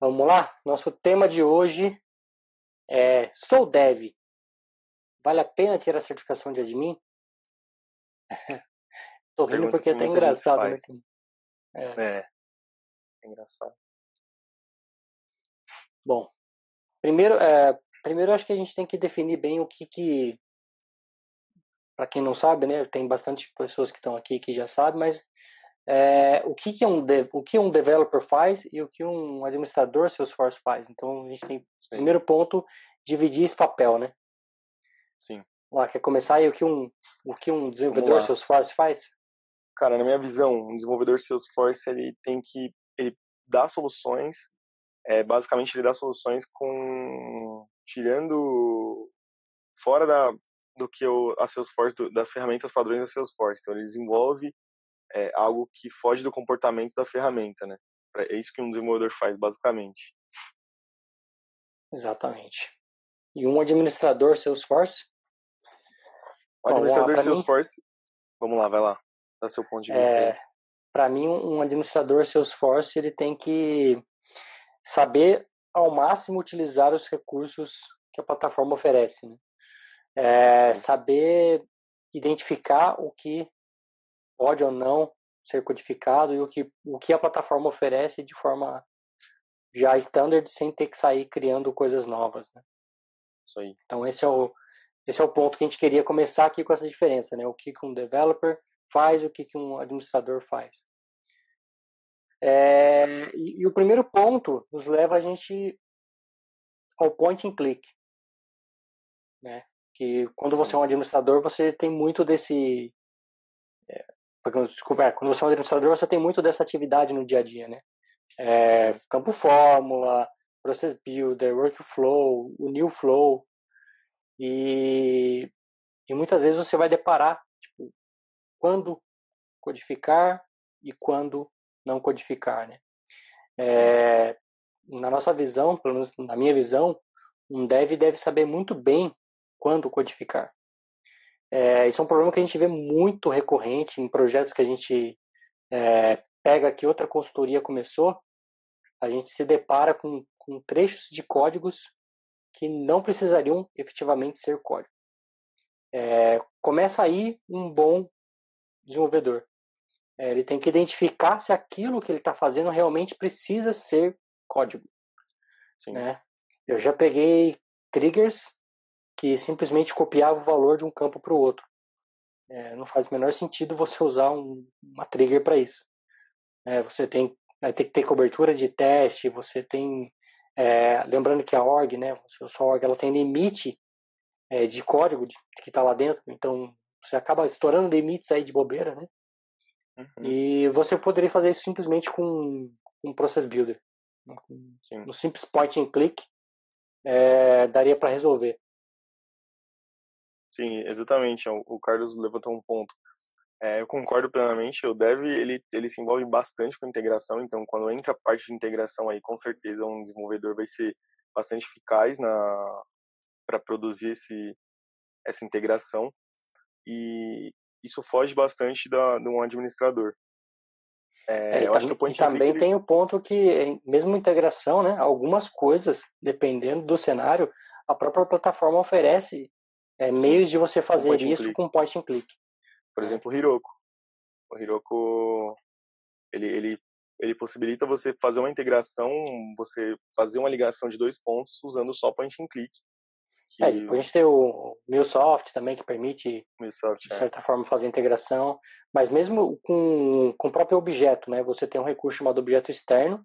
Vamos lá? Nosso tema de hoje é Sou Dev. Vale a pena tirar a certificação de admin? Tô rindo porque que muita gente engraçado, né? É. É. É engraçado. Bom, primeiro, é, primeiro acho que a gente tem que definir bem o que que, para quem não sabe, né, tem bastante pessoas que estão aqui que já sabem, mas é, o que que um dev, o que um developer faz e o que um administrador Salesforce faz. Então a gente tem Sim. primeiro ponto dividir esse papel, né? Sim. Lá, quer começar aí o que um o que um desenvolvedor. Salesforce faz? Cara, na minha visão, um desenvolvedor Salesforce ele tem que ele dá soluções, é, basicamente ele dá soluções com tirando fora da do que o, a Salesforce do, das ferramentas padrões da Salesforce. Então ele desenvolve é, algo que foge do comportamento da ferramenta, né? É isso que um desenvolvedor faz, basicamente. Exatamente. E um administrador Salesforce? O Bom, administrador mim- Salesforce, vamos lá, vai lá, dá seu ponto de vista. É, para mim, um administrador Salesforce ele tem que saber ao máximo utilizar os recursos que a plataforma oferece. Né? É, saber identificar o que pode ou não ser codificado e o que, o que a plataforma oferece de forma já standard, sem ter que sair criando coisas novas. Né? Isso aí. Então esse é o esse é o ponto que a gente queria começar aqui com essa diferença, né? O que que um developer faz, o que que um administrador faz. É, e, e o primeiro ponto nos leva a gente ao point and click, né? Que quando você é um administrador, você tem muito desse desculpa, é, quando você é um administrador, você tem muito dessa atividade no dia a dia, né? É, campo fórmula, process builder, workflow, o new flow, e, e muitas vezes você vai deparar tipo, quando codificar e quando não codificar, né? É, na nossa visão, pelo menos na minha visão, um dev deve saber muito bem quando codificar. É, isso é um problema que a gente vê muito recorrente em projetos que a gente é, pega que outra consultoria começou, a gente se depara com, com trechos de códigos que não precisariam efetivamente ser código. É, começa aí um bom desenvolvedor. É, ele tem que identificar se aquilo que ele está fazendo realmente precisa ser código. Sim. Né? Eu já peguei triggers que simplesmente copiava o valor de um campo para o outro. É, não faz o menor sentido você usar um, uma trigger para isso. É, você tem, vai ter que ter cobertura de teste, você tem é, lembrando que a org, né, a sua org, ela tem limite é, de código de, que está lá dentro, então você acaba estourando limites aí de bobeira, né? Uhum. E você poderia fazer isso simplesmente com um process builder, né, Sim. um simples point and click, é, daria para resolver. Sim, exatamente. O o Carlos levantou um ponto. É, eu concordo plenamente. O Dev ele ele se envolve bastante com integração. Então, quando entra a parte de integração aí, com certeza um desenvolvedor vai ser bastante eficaz na para produzir esse essa integração. E isso foge bastante da de um administrador. É, É, eu acho que o point click, também tem o ponto que, mesmo integração, né, algumas coisas, dependendo do cenário, a própria plataforma oferece é, Sim, meios de você fazer and isso com point and click. por exemplo, o Hiroko. O Hiroko ele, ele, ele possibilita você fazer uma integração, você fazer uma ligação de dois pontos usando só point and click. Que É, depois a gente tem o MuleSoft também, que permite, de é. certa forma, fazer integração, mas mesmo com, com o próprio objeto, né, você tem um recurso chamado objeto externo,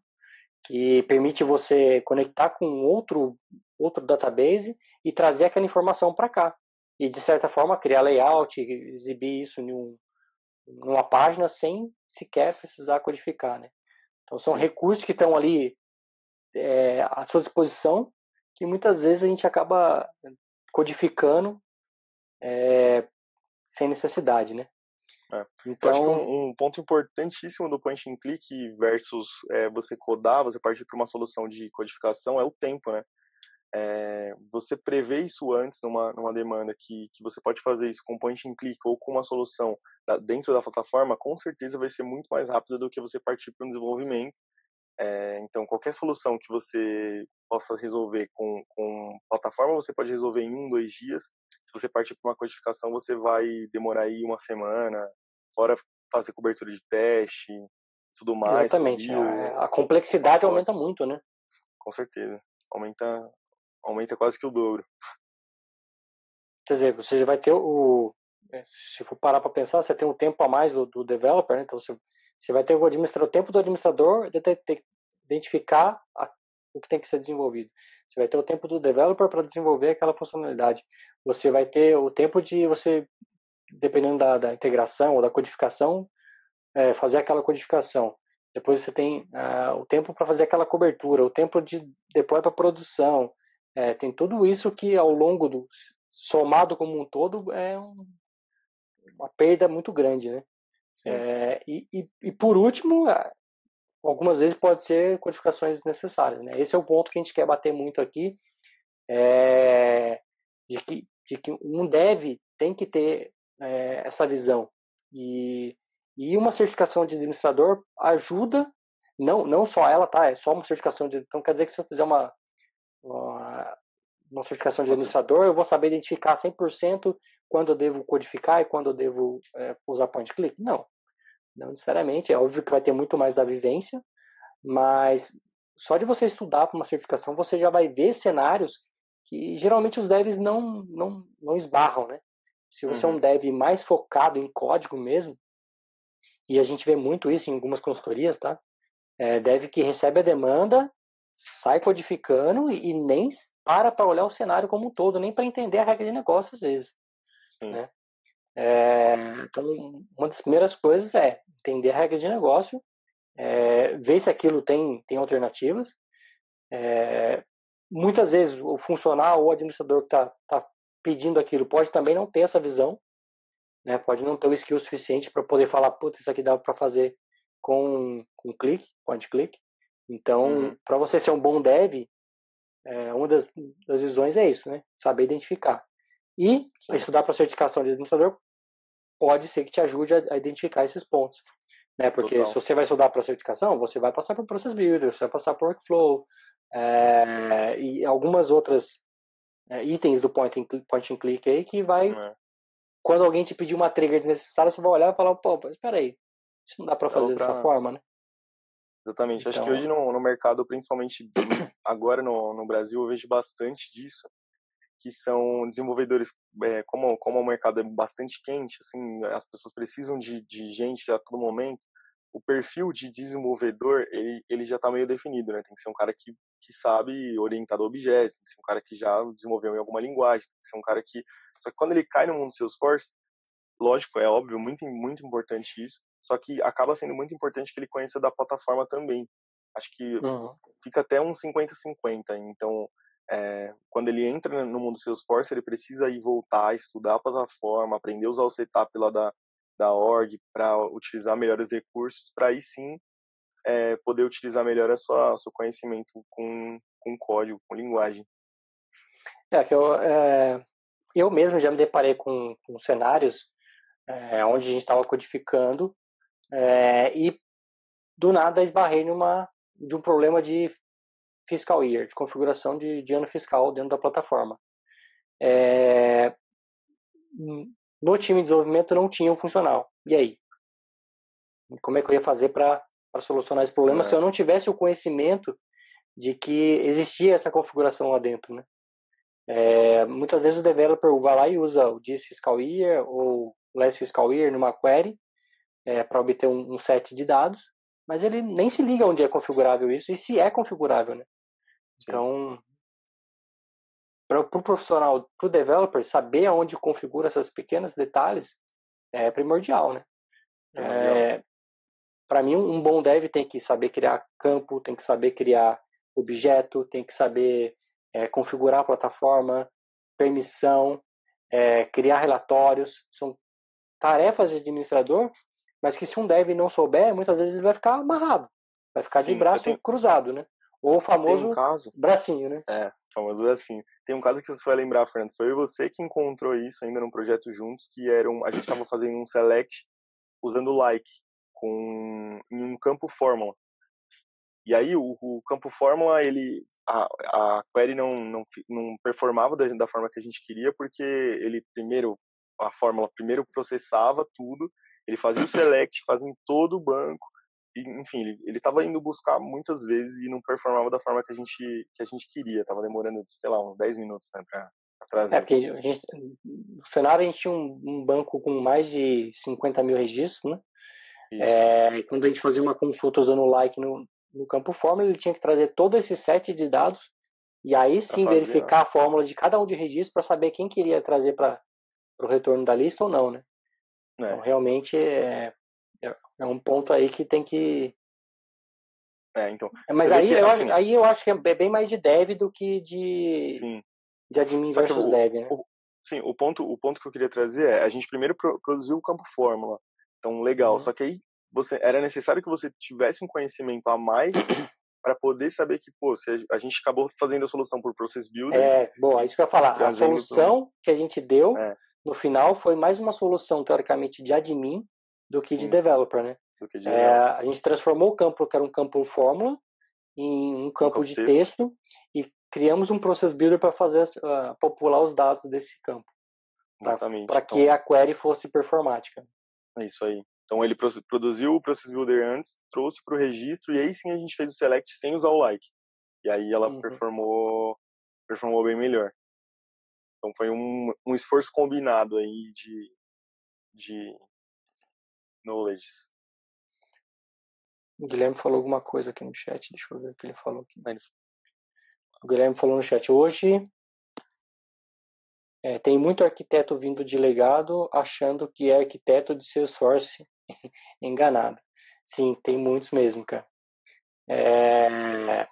que permite você conectar com outro, outro database e trazer aquela informação para cá. E, de certa forma, criar layout, exibir isso em um, numa página sem sequer precisar codificar. Né? Então, são Sim. recursos que estão ali é, à sua disposição, que muitas vezes a gente acaba codificando é, sem necessidade. Né? É. Eu acho que Então, um, um ponto importantíssimo do point and click versus é, você codar, você partir para uma solução de codificação é o tempo, né? É, você prevê isso antes numa, numa demanda que, que você pode fazer isso com point and click ou com uma solução da, dentro da plataforma, com certeza vai ser muito mais rápido do que você partir para um desenvolvimento É, então, qualquer solução que você possa resolver com, com plataforma, você pode resolver em um, dois dias. Se você partir para uma codificação, você vai demorar aí uma semana, fora fazer cobertura de teste, tudo mais. Exatamente. A, é, a, complexidade aumenta muito, né? Com certeza. Aumenta, aumenta quase que o dobro. Quer dizer, você já vai ter o. É, se for parar para pensar, você tem um tempo a mais do, do developer, né? então você, você vai ter o, administrador, o tempo do administrador de, de, de identificar a, o que tem que ser desenvolvido. Você vai ter o tempo do developer para desenvolver aquela funcionalidade. Você vai ter o tempo de você, dependendo da, da integração ou da codificação, é, fazer aquela codificação. Depois você tem uh, o tempo para fazer aquela cobertura, o tempo de depois para produção. É, tem tudo isso que ao longo do somado como um todo é um, uma perda muito grande, né? É, e, e, e, por último, algumas vezes pode ser codificações necessárias, né? Esse é o ponto que a gente quer bater muito aqui, é, de, que, de que um dev tem que ter é, essa visão e e uma certificação de administrador ajuda, não, não só ela, tá? É só uma certificação de. Então quer dizer que se eu fizer uma, uma, uma certificação de administrador, eu vou saber identificar 100% quando eu devo codificar e quando eu devo é, usar point click? Não. Não necessariamente. É óbvio que vai ter muito mais da vivência, mas só de você estudar para uma certificação, você já vai ver cenários que geralmente os devs não, não, não esbarram, né? Se você uhum. é um uhum. dev mais focado em código mesmo, e a gente vê muito isso em algumas consultorias, tá? É, deve que recebe a demanda, sai codificando e, e nem para para olhar o cenário como um todo, nem para entender a regra de negócio às vezes. Sim. Né? É, então, uma das primeiras coisas é entender a regra de negócio, é, ver se aquilo tem, tem alternativas. É, muitas vezes o funcional ou o administrador que está tá pedindo aquilo pode também não ter essa visão, né? Pode não ter o skill suficiente para poder falar, puta, isso aqui dá para fazer com, com clique, point click. Então, uhum. para você ser um bom dev, é, uma das, das visões é isso, né? Saber identificar. E Sim. estudar para certificação de administrador pode ser que te ajude a, a identificar esses pontos. Né? Porque Total. se você vai estudar para certificação, você vai passar por Process Builder, você vai passar por Workflow é, e algumas outras é, itens do point and, click, point and click aí que vai é quando alguém te pedir uma trigger desnecessária, você vai olhar e falar, pô, mas espera aí, isso não dá para fazer pra... dessa forma, né? Exatamente. Então... Acho que então hoje no, no mercado, principalmente agora no, no Brasil, eu vejo bastante disso, que são desenvolvedores, é, como, como o mercado é bastante quente, assim, as pessoas precisam de, de gente a todo momento, o perfil de desenvolvedor, ele, ele já está meio definido, né? Tem que ser um cara que, que sabe orientar objetos, tem que ser um cara que já desenvolveu em alguma linguagem, tem que ser um cara que só que quando ele cai no mundo do Salesforce, lógico, é óbvio, muito, muito importante isso, só que acaba sendo muito importante que ele conheça da plataforma também. Acho que uhum. fica até um 50-50. Então, é, quando ele entra no mundo do Salesforce, ele precisa ir voltar, estudar a plataforma, aprender a usar o setup lá da, da org para utilizar melhor os recursos, para aí sim é, poder utilizar melhor a sua, o seu conhecimento com, com código, com linguagem. É, que eu, é, eu mesmo já me deparei com, com cenários é, onde a gente estava codificando é, e do nada esbarrei numa de um problema de fiscal year, de configuração de, de ano fiscal dentro da plataforma. É, no time de desenvolvimento não tinha um funcional. E aí? Como é que eu ia fazer para solucionar esse problema é. se eu não tivesse o conhecimento de que existia essa configuração lá dentro, né? É, muitas vezes o developer vai lá e usa o this fiscal year ou last fiscal year numa query é, para obter um, um, set de dados, mas ele nem se liga onde é configurável isso e se é configurável, né? Então, para o pro profissional, para o developer, saber aonde configura esses pequenos detalhes é primordial, né? É, para mim, um bom dev tem que saber criar campo, tem que saber criar objeto, tem que saber é, configurar a plataforma, permissão, é, criar relatórios, são tarefas de administrador, mas que se um dev não souber, muitas vezes ele vai ficar amarrado, vai ficar Sim, de braço tenho... cruzado, né? Ou o famoso um caso... bracinho, né? É, famoso bracinho. Tem um caso que você vai lembrar, Fernando, foi você que encontrou isso ainda num projeto juntos, que era um, a gente estava fazendo um select usando like com em um campo fórmula. E aí o, o campo fórmula, ele a, a query não, não, não performava da, da forma que a gente queria, porque ele primeiro a fórmula primeiro processava tudo, ele fazia o select, fazia em todo o banco, e, enfim, ele estava indo buscar muitas vezes e não performava da forma que a gente que a gente queria, estava demorando, sei lá, uns 10 minutos, né, para trazer. É, porque gente, no cenário a gente tinha um, um, banco com mais de 50 mil registros, né? É, quando a gente fazia uma consulta usando o like no, no campo fórmula, ele tinha que trazer todo esse set de dados e aí sim fazer, verificar a fórmula de cada um de registro para saber quem queria trazer para o retorno da lista ou não, né? É. Então, realmente é, é, é um ponto aí que tem que. É, então. É, mas aí, eu, assim, aí eu acho que é bem mais de dev do que de, sim. de admin Só versus o, dev, né? O, sim, o ponto, o ponto que eu queria trazer é a gente primeiro produziu o campo fórmula. Então, legal. Uhum. Só que aí você era necessário que você tivesse um conhecimento a mais para poder saber que, pô, se a gente acabou fazendo a solução por Process Builder. É, bom, é isso que eu ia falar. A solução que a gente deu é. No final foi mais uma solução, teoricamente, de admin do que Sim. de developer, né? De é, a gente transformou o campo, que era um campo fórmula, em um campo, um de texto. texto. e criamos um Process Builder para fazer uh, popular os dados desse campo. Exatamente. Para então, que a query fosse performática. É isso aí. Então ele produziu o Process Builder antes, trouxe para o registro e aí sim a gente fez o select sem usar o like. E aí ela uhum. performou performou bem melhor. Então foi um, um esforço combinado aí de de knowledge. O Guilherme falou alguma coisa aqui no chat, deixa eu ver o que ele falou aqui. O Guilherme falou no chat hoje. É, tem muito arquiteto vindo de legado achando que é arquiteto de Salesforce enganado. Sim, tem muitos mesmo, cara. É, é,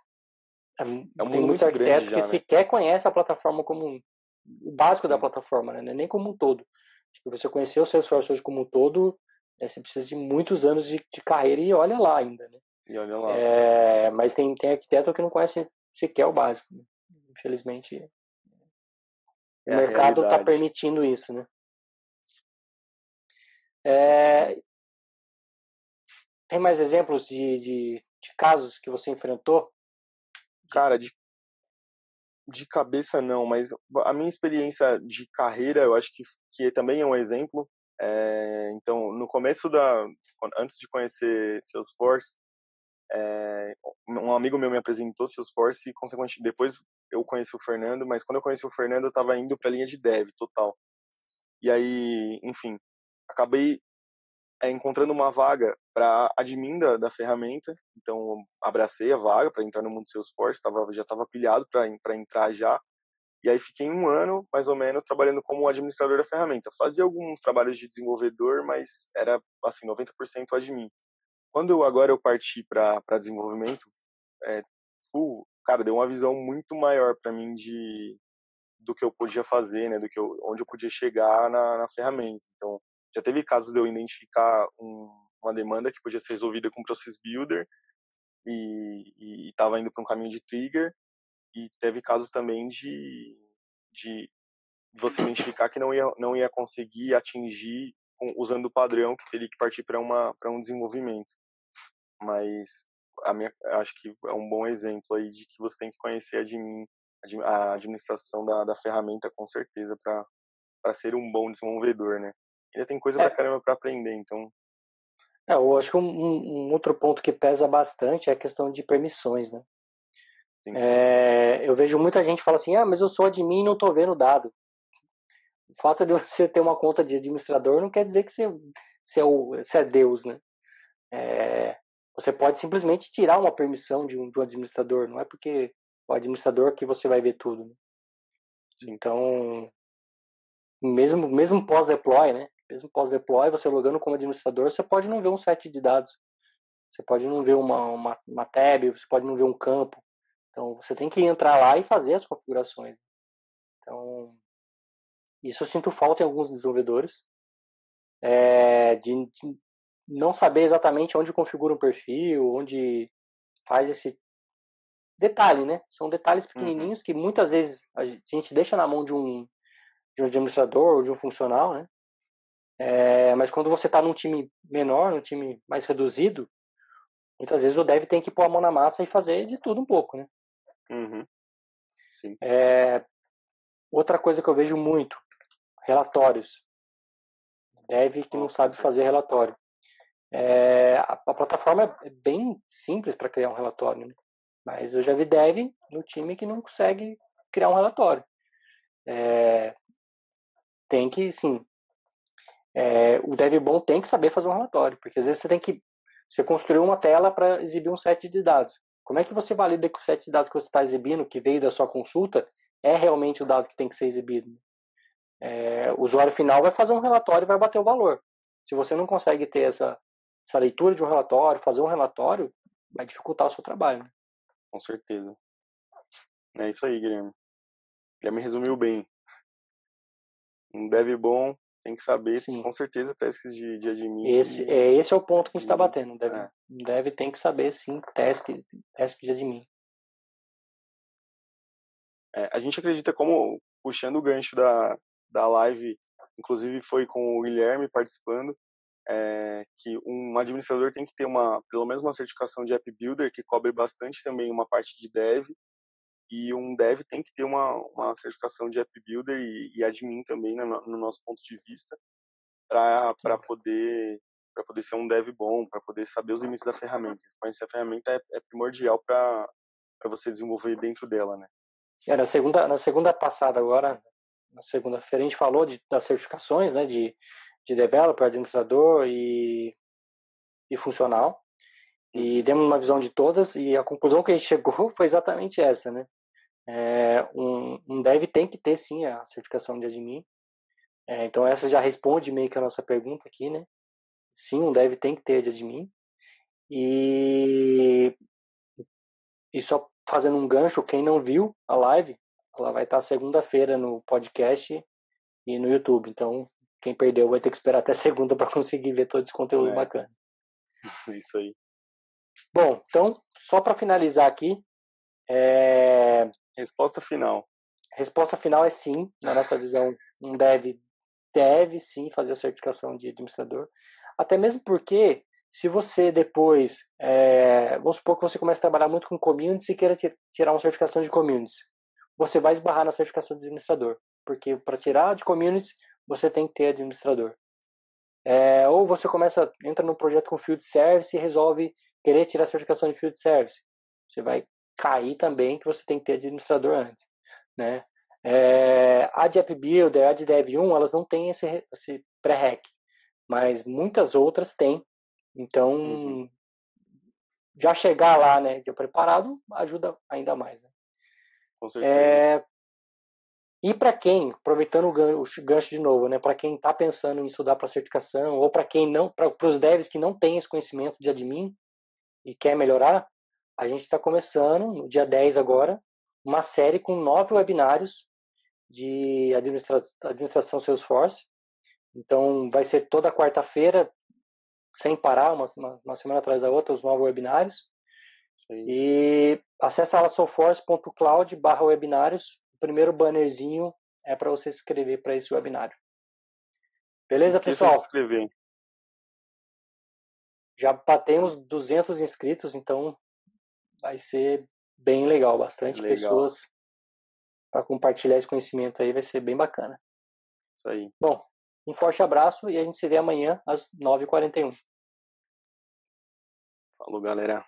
é tem muito arquiteto já, que né? sequer conhece a plataforma como o básico da plataforma, né? nem como um todo. Se você conhecer o Salesforce hoje como um todo, é, você precisa de muitos anos de, de, carreira e olha lá ainda, né? E olha lá. É, mas tem, tem arquiteto que não conhece sequer o básico. Né? Infelizmente, é o mercado está permitindo isso, né? É, tem mais exemplos de, de, de casos que você enfrentou? Cara, de, de cabeça não, mas a minha experiência de carreira, eu acho que, que também é um exemplo. É, então, no começo da, antes de conhecer Salesforce, é, um amigo meu me apresentou Salesforce e, consequentemente, depois eu conheci o Fernando, mas quando eu conheci o Fernando, eu estava indo para a linha de dev total. E aí, enfim, acabei é, encontrando uma vaga para admin da, da, ferramenta, então abracei a vaga para entrar no mundo Salesforce, tava, já estava pilhado para entrar já, e aí fiquei um ano, mais ou menos, trabalhando como administrador da ferramenta. Fazia alguns trabalhos de desenvolvedor, mas era, assim, 90% admin. Quando eu, agora eu parti para desenvolvimento é, full, cara, deu uma visão muito maior para mim de do que eu podia fazer, né, do que eu, onde eu podia chegar na, na ferramenta. Então, já teve casos de eu identificar um, uma demanda que podia ser resolvida com Process Builder e estava indo para um caminho de trigger. E teve casos também de, de você identificar que não ia, não ia conseguir atingir usando o padrão que teria que partir para um desenvolvimento. Mas a minha acho que é um bom exemplo aí de que você tem que conhecer a, admin, a administração da, da ferramenta com certeza para ser um bom desenvolvedor né ainda tem coisa é. pra caramba para aprender, então. É, eu acho que um, um, outro ponto que pesa bastante é a questão de permissões, né? É, eu vejo muita gente fala assim, ah, mas eu sou admin e não estou vendo dado. O fato de você ter uma conta de administrador não quer dizer que você, você, é, o, você é Deus, né? É, você pode simplesmente tirar uma permissão de um, de um administrador, não é porque o administrador que você vai ver tudo. Né? Então, mesmo, mesmo pós-deploy, né? Mesmo pós-deploy, você logando como administrador, você pode não ver um set de dados. Você pode não ver uma, uma, uma tab, você pode não ver um campo. Então, você tem que entrar lá e fazer as configurações. Então, isso eu sinto falta em alguns desenvolvedores. É, de, de, não saber exatamente onde configura um perfil, onde faz esse detalhe, né? São detalhes uhum. pequenininhos uhum. que muitas vezes a gente deixa na mão de um, de um administrador ou de um funcional, né? É, mas quando você está num time menor, num time mais reduzido, muitas vezes o dev tem que pôr a mão na massa e fazer de tudo um pouco, né? Uhum. Sim. É, outra coisa que eu vejo muito, relatórios. Dev que não sabe fazer relatório. É, a, a, plataforma é bem simples para criar um relatório, né? mas eu já vi dev no time que não consegue criar um relatório. É, tem que, sim, é, o dev bom tem que saber fazer um relatório, porque às vezes você tem que, você construiu uma tela para exibir um set de dados. Como é que você valida que o set de dados que você está exibindo, que veio da sua consulta, é realmente o dado que tem que ser exibido? É, o usuário final vai fazer um relatório e vai bater o valor. Se você não consegue ter essa, essa leitura de um relatório, fazer um relatório, vai dificultar o seu trabalho. Né? Com certeza. É isso aí, Guilherme. Guilherme resumiu bem. Um dev bom tem que saber, Sim. com certeza, tasks de, de admin. Esse, e... é, esse é o ponto que a gente está batendo. Deve, é. deve tem que saber, sim, task, task de admin. É, a gente acredita como, puxando o gancho da, da live, inclusive foi com o Guilherme participando, é, que um administrador tem que ter uma, pelo menos uma certificação de App Builder, que cobre bastante também uma parte de dev, e um dev tem que ter uma, uma certificação de App Builder e, e admin também, no, no nosso ponto de vista, para poder para poder ser um dev bom, para poder saber os limites da ferramenta. Conhecer a ferramenta é, é primordial para você desenvolver dentro dela, né? É, na segunda na segunda passada agora, na segunda-feira a gente falou de, das certificações, né, de de developer, administrador e, e funcional. E demos uma visão de todas e a conclusão que a gente chegou foi exatamente essa, né? É, um, um dev tem que ter sim a certificação de admin. É, então essa já responde meio que a nossa pergunta aqui, né? Sim, um dev tem que ter de admin. E, e só fazendo um gancho, quem não viu a live, ela vai estar segunda-feira no podcast e no YouTube. Então, quem perdeu vai ter que esperar até segunda para conseguir ver todo esse conteúdo é. bacana. Isso aí. Bom, então, só para finalizar aqui. É... Resposta final. Resposta final é sim, na nossa visão, um deve, deve sim fazer a certificação de administrador. Até mesmo porque, se você depois, é... vamos supor que você comece a trabalhar muito com communities e queira tirar uma certificação de communities, você vai esbarrar na certificação de administrador. Porque para tirar de communities, você tem que ter administrador. É, ou você começa, entra num projeto com field service e resolve querer tirar a certificação de field service. Você vai cair também que você tem que ter administrador antes, né? É, a de App Builder, a de Dev1, elas não têm esse, esse pré-hack, mas muitas outras têm. Então, uhum. já chegar lá, né, de preparado, ajuda ainda mais. Né? Com certeza. É, e para quem, aproveitando o gancho de novo, né, para quem está pensando em estudar para certificação, ou para quem não, para os devs que não têm esse conhecimento de admin e quer melhorar, a gente está começando, no dia 10 agora, uma série com nove webinários de administra administração Salesforce. Então, vai ser toda quarta-feira, sem parar, uma, uma, semana atrás da outra, os novos webinários. E acessa alasoforce.cloud barra webinários primeiro bannerzinho é para você se inscrever para esse webinário. Beleza, se pessoal? Se inscrever. Já batemos 200 inscritos, então vai ser bem legal. Bastante legal. pessoas para compartilhar esse conhecimento aí, vai ser bem bacana. Isso aí. Bom, um forte abraço e a gente se vê amanhã às 9h41. Falou, galera.